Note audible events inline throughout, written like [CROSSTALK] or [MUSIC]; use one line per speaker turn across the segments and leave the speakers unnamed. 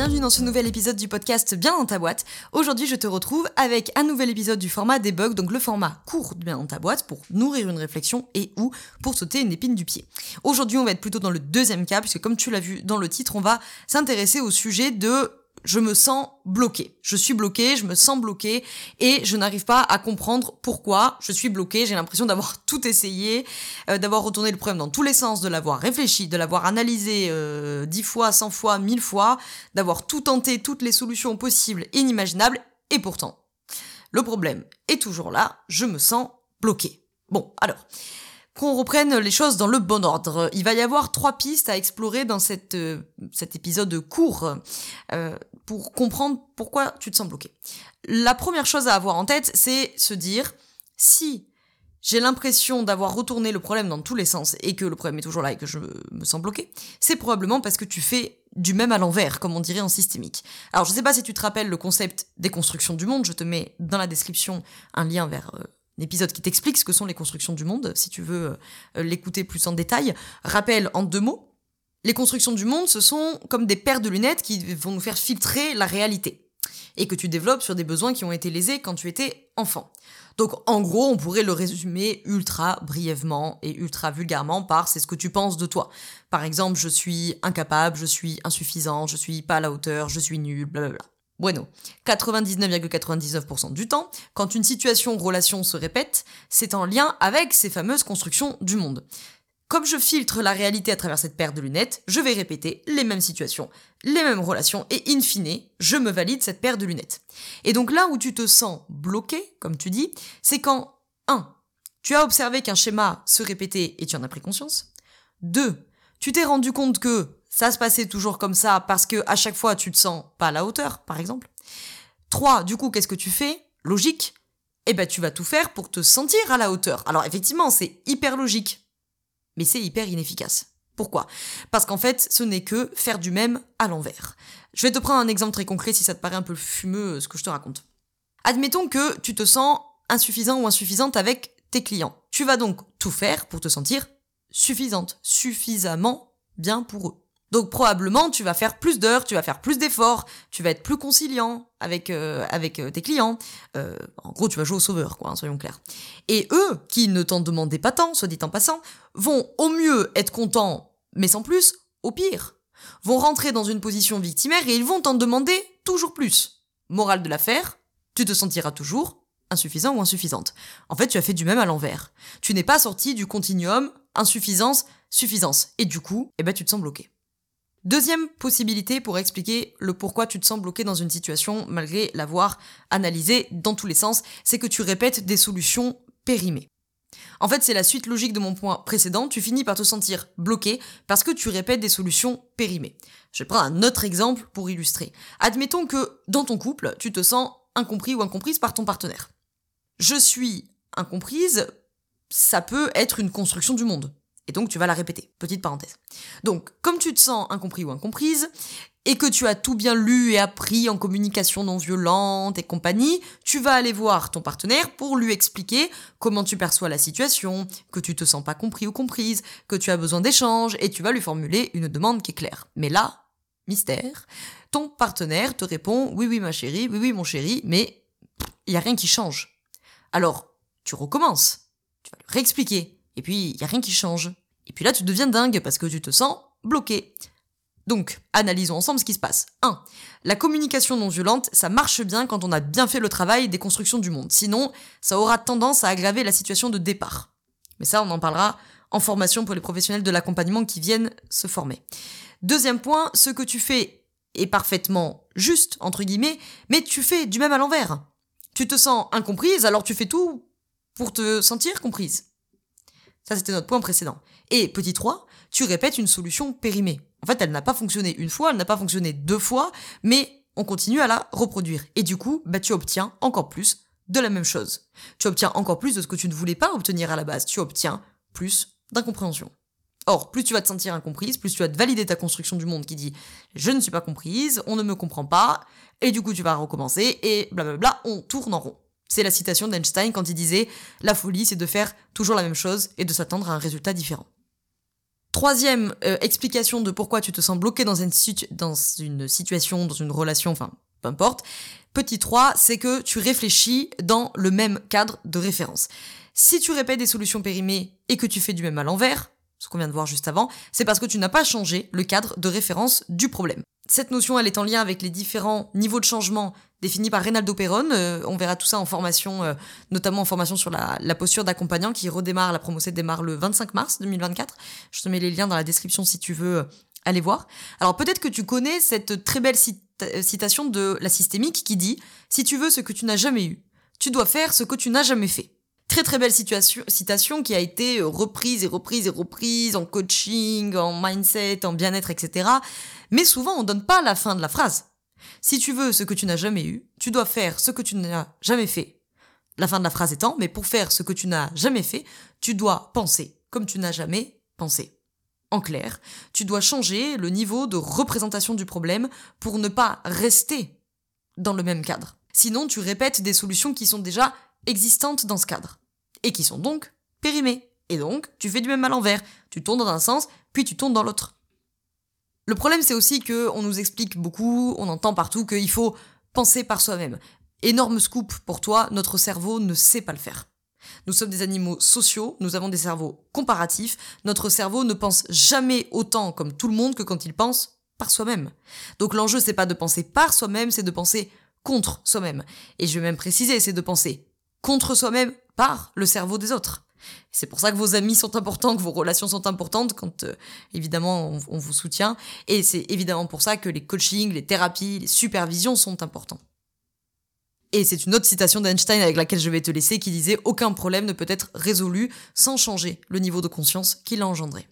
Bienvenue dans ce nouvel épisode du podcast Bien dans ta boîte. Aujourd'hui, je te retrouve avec un nouvel épisode du format debug, donc le format court Bien dans ta boîte pour nourrir une réflexion et ou pour sauter une épine du pied. Aujourd'hui, on va être plutôt dans le deuxième cas, puisque comme tu l'as vu dans le titre, on va s'intéresser au sujet de je me sens bloqué. Je suis bloqué, je me sens bloqué et je n'arrive pas à comprendre pourquoi je suis bloqué. J'ai l'impression d'avoir [LAUGHS] tout essayé, euh, d'avoir retourné le problème dans tous les sens, de l'avoir réfléchi, de l'avoir analysé euh, dix fois, cent fois, mille fois, d'avoir tout tenté, toutes les solutions possibles inimaginables et pourtant, le problème est toujours là, je me sens bloqué. Bon, alors, qu'on reprenne les choses dans le bon ordre. Il va y avoir trois pistes à explorer dans euh, cet épisode court euh, pour comprendre pourquoi tu te sens bloqué. La première chose à avoir en tête, c'est se dire si j'ai l'impression d'avoir retourné le problème dans tous les sens et que le problème est toujours là et que je me sens bloqué, c'est probablement parce que tu fais du même à l'envers, comme on dirait en systémique. Alors je sais pas si tu te rappelles le concept des constructions du monde, je te mets dans la description un lien vers euh, épisode qui t'explique ce que sont les constructions du monde, si tu veux euh, l'écouter plus en détail. Rappel en deux mots, les constructions du monde, ce sont comme des paires de lunettes qui vont nous faire filtrer la réalité et que tu développes sur des besoins qui ont été lésés quand tu étais enfant. Donc en gros, on pourrait le résumer ultra brièvement et ultra vulgairement par c'est ce que tu penses de toi. Par exemple, je suis incapable, je suis insuffisant, je suis pas à la hauteur, je suis nul, blablabla. Bueno, 99,99% du temps, quand une situation ou relation se répète, c'est en lien avec ces fameuses constructions du monde. Comme je filtre la réalité à travers cette paire de lunettes, je vais répéter les mêmes situations, les mêmes relations, et in fine, je me valide cette paire de lunettes. Et donc là où tu te sens bloqué, comme tu dis, c'est quand 1. Tu as observé qu'un schéma se répétait et tu en as pris conscience. 2. Tu t'es rendu compte que ça se passait toujours comme ça parce que à chaque fois tu te sens pas à la hauteur, par exemple. 3. Du coup, qu'est-ce que tu fais? Logique. Eh ben, tu vas tout faire pour te sentir à la hauteur. Alors, effectivement, c'est hyper logique. Mais c'est hyper inefficace. Pourquoi? Parce qu'en fait, ce n'est que faire du même à l'envers. Je vais te prendre un exemple très concret si ça te paraît un peu fumeux euh, ce que je te raconte. Admettons que tu te sens insuffisant ou insuffisante avec tes clients. Tu vas donc tout faire pour te sentir suffisante, suffisamment bien pour eux. Donc probablement tu vas faire plus d'heures, tu vas faire plus d'efforts, tu vas être plus conciliant avec euh, avec euh, tes clients. Euh, en gros, tu vas jouer au sauveur, quoi, hein, soyons clairs. Et eux, qui ne t'en demandaient pas tant, soit dit en passant, vont au mieux être contents, mais sans plus, au pire, vont rentrer dans une position victimaire et ils vont t'en demander toujours plus. Morale de l'affaire, tu te sentiras toujours insuffisant ou insuffisante. En fait, tu as fait du même à l'envers. Tu n'es pas sorti du continuum insuffisance, suffisance. Et du coup, eh ben, tu te sens bloqué. Deuxième possibilité pour expliquer le pourquoi tu te sens bloqué dans une situation malgré l'avoir analysé dans tous les sens, c'est que tu répètes des solutions périmées. En fait, c'est la suite logique de mon point précédent, tu finis par te sentir bloqué parce que tu répètes des solutions périmées. Je prendre un autre exemple pour illustrer. Admettons que dans ton couple, tu te sens incompris ou incomprise par ton partenaire. Je suis incomprise, ça peut être une construction du monde. Et donc tu vas la répéter. Petite parenthèse. Donc, comme tu te sens incompris ou incomprise, et que tu as tout bien lu et appris en communication non violente et compagnie, tu vas aller voir ton partenaire pour lui expliquer comment tu perçois la situation, que tu te sens pas compris ou comprise, que tu as besoin d'échange, et tu vas lui formuler une demande qui est claire. Mais là, mystère, ton partenaire te répond oui oui ma chérie, oui oui mon chéri, mais il y a rien qui change. Alors, tu recommences. Tu vas lui réexpliquer. Et puis, il y a rien qui change. Et puis là, tu deviens dingue parce que tu te sens bloqué. Donc, analysons ensemble ce qui se passe. 1. La communication non violente, ça marche bien quand on a bien fait le travail des constructions du monde. Sinon, ça aura tendance à aggraver la situation de départ. Mais ça, on en parlera en formation pour les professionnels de l'accompagnement qui viennent se former. Deuxième point, ce que tu fais est parfaitement juste, entre guillemets, mais tu fais du même à l'envers. Tu te sens incomprise, alors tu fais tout pour te sentir comprise. Ça, c'était notre point précédent. Et petit 3, tu répètes une solution périmée. En fait, elle n'a pas fonctionné une fois, elle n'a pas fonctionné deux fois, mais on continue à la reproduire. Et du coup, bah, tu obtiens encore plus de la même chose. Tu obtiens encore plus de ce que tu ne voulais pas obtenir à la base. Tu obtiens plus d'incompréhension. Or, plus tu vas te sentir incomprise, plus tu vas te valider ta construction du monde qui dit je ne suis pas comprise, on ne me comprend pas, et du coup tu vas recommencer, et blablabla, on tourne en rond. C'est la citation d'Einstein quand il disait La folie, c'est de faire toujours la même chose et de s'attendre à un résultat différent. Troisième euh, explication de pourquoi tu te sens bloqué dans une, dans une situation, dans une relation, enfin, peu importe. Petit 3, c'est que tu réfléchis dans le même cadre de référence. Si tu répètes des solutions périmées et que tu fais du même à l'envers, ce qu'on vient de voir juste avant, c'est parce que tu n'as pas changé le cadre de référence du problème. Cette notion, elle est en lien avec les différents niveaux de changement définis par Reynaldo Perron. Euh, on verra tout ça en formation, euh, notamment en formation sur la, posture d'accompagnant qui redémarre, la promo 7 démarre le 25 mars 2024. Je te mets les liens dans la description si tu veux euh, aller voir. Alors peut-être que tu connais cette très belle citation de la systémique qui dit ⁇ Si tu veux ce que tu n'as jamais eu, tu dois faire ce que tu n'as jamais fait ⁇ Très très belle situation, citation qui a été euh, reprise et reprise et reprise en coaching, en mindset, en bien-être, etc. Mais souvent on donne pas la fin de la phrase. Si tu veux ce que tu n'as jamais eu, tu dois faire ce que tu n'as jamais fait. La fin de la phrase étant, mais pour faire ce que tu n'as jamais fait, tu dois penser comme tu n'as jamais pensé. En clair, tu dois changer le niveau de représentation du problème pour ne pas rester dans le même cadre. Sinon, tu répètes des solutions qui sont déjà existantes dans ce cadre et qui sont donc périmées. Et donc, tu fais du même à l'envers. Tu tournes dans un sens, puis tu tournes dans l'autre. Le problème, c'est aussi que on nous explique beaucoup, on entend partout qu'il faut penser par soi-même. Énorme scoop pour toi, notre cerveau ne sait pas le faire. Nous sommes des animaux sociaux, nous avons des cerveaux comparatifs, notre cerveau ne pense jamais autant comme tout le monde que quand il pense par soi-même. Donc l'enjeu c'est pas de penser par soi-même, c'est de penser contre soi-même. Et je vais même préciser, c'est de penser contre soi-même le cerveau des autres. C'est pour ça que vos amis sont importants, que vos relations sont importantes, quand euh, évidemment on, on, vous soutient. Et c'est évidemment pour ça que les coachings, les thérapies, les supervisions sont importants. Et c'est une autre citation d'Einstein avec laquelle je vais te laisser qui disait Aucun problème ne peut être résolu sans changer le niveau de conscience qu'il a engendré.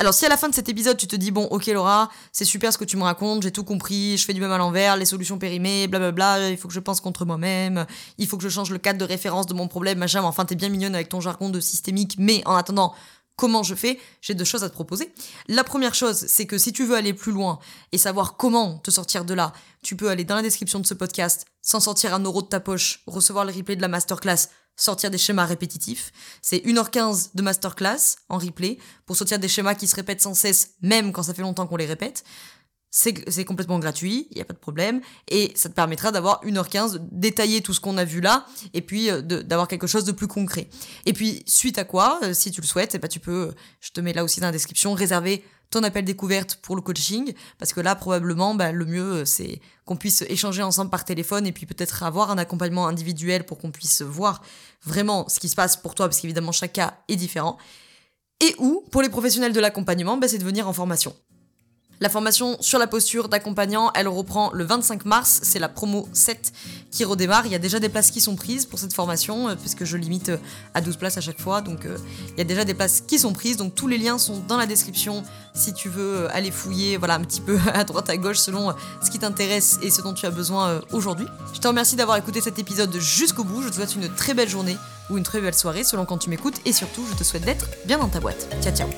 Alors si à la fin de cet épisode tu te dis bon ok Laura, c'est super ce que tu me racontes, j'ai tout compris, je fais du même à l'envers, les solutions périmées, blablabla, il faut que je pense contre moi-même, il faut que je change le cadre de référence de mon problème, machin, enfin t'es bien mignonne avec ton jargon de systémique, mais en attendant, comment je fais, j'ai deux choses à te proposer. La première chose, c'est que si tu veux aller plus loin et savoir comment te sortir de là, tu peux aller dans la description de ce podcast, sans sortir un euro de ta poche, recevoir le replay de la masterclass, sortir des schémas répétitifs. C'est 1h15 de masterclass en replay pour sortir des schémas qui se répètent sans cesse, même quand ça fait longtemps qu'on les répète. C'est complètement gratuit, il n'y a pas de problème, et ça te permettra d'avoir 1h15, de détailler tout ce qu'on a vu là, et puis euh, d'avoir quelque chose de plus concret. Et puis, suite à quoi, euh, si tu le souhaites, eh ben, tu peux, je te mets là aussi dans la description, réserver ton appel découverte pour le coaching, parce que là, probablement, bah, le mieux, euh, c'est qu'on puisse échanger ensemble par téléphone et puis peut-être avoir un accompagnement individuel pour qu'on puisse voir vraiment ce qui se passe pour toi, parce qu'évidemment, chaque cas est différent. Et où, pour les professionnels de l'accompagnement, bah, c'est de venir en formation. La formation sur la posture d'accompagnant, elle reprend le 25 mars, c'est la promo 7 qui redémarre. Il y a déjà des places qui sont prises pour cette formation, euh, puisque je limite euh, à 12 places à chaque fois, donc euh, il y a déjà des places qui sont prises, donc tous les liens sont dans la description. Si tu veux aller fouiller, voilà, un petit peu [LAUGHS] à droite à gauche selon ce qui t'intéresse et ce dont tu as besoin aujourd'hui. Je te remercie d'avoir écouté cet épisode jusqu'au bout, je te souhaite une très belle journée ou une très belle soirée selon quand tu m'écoutes, et surtout je te souhaite d'être bien dans ta boîte. Ciao ciao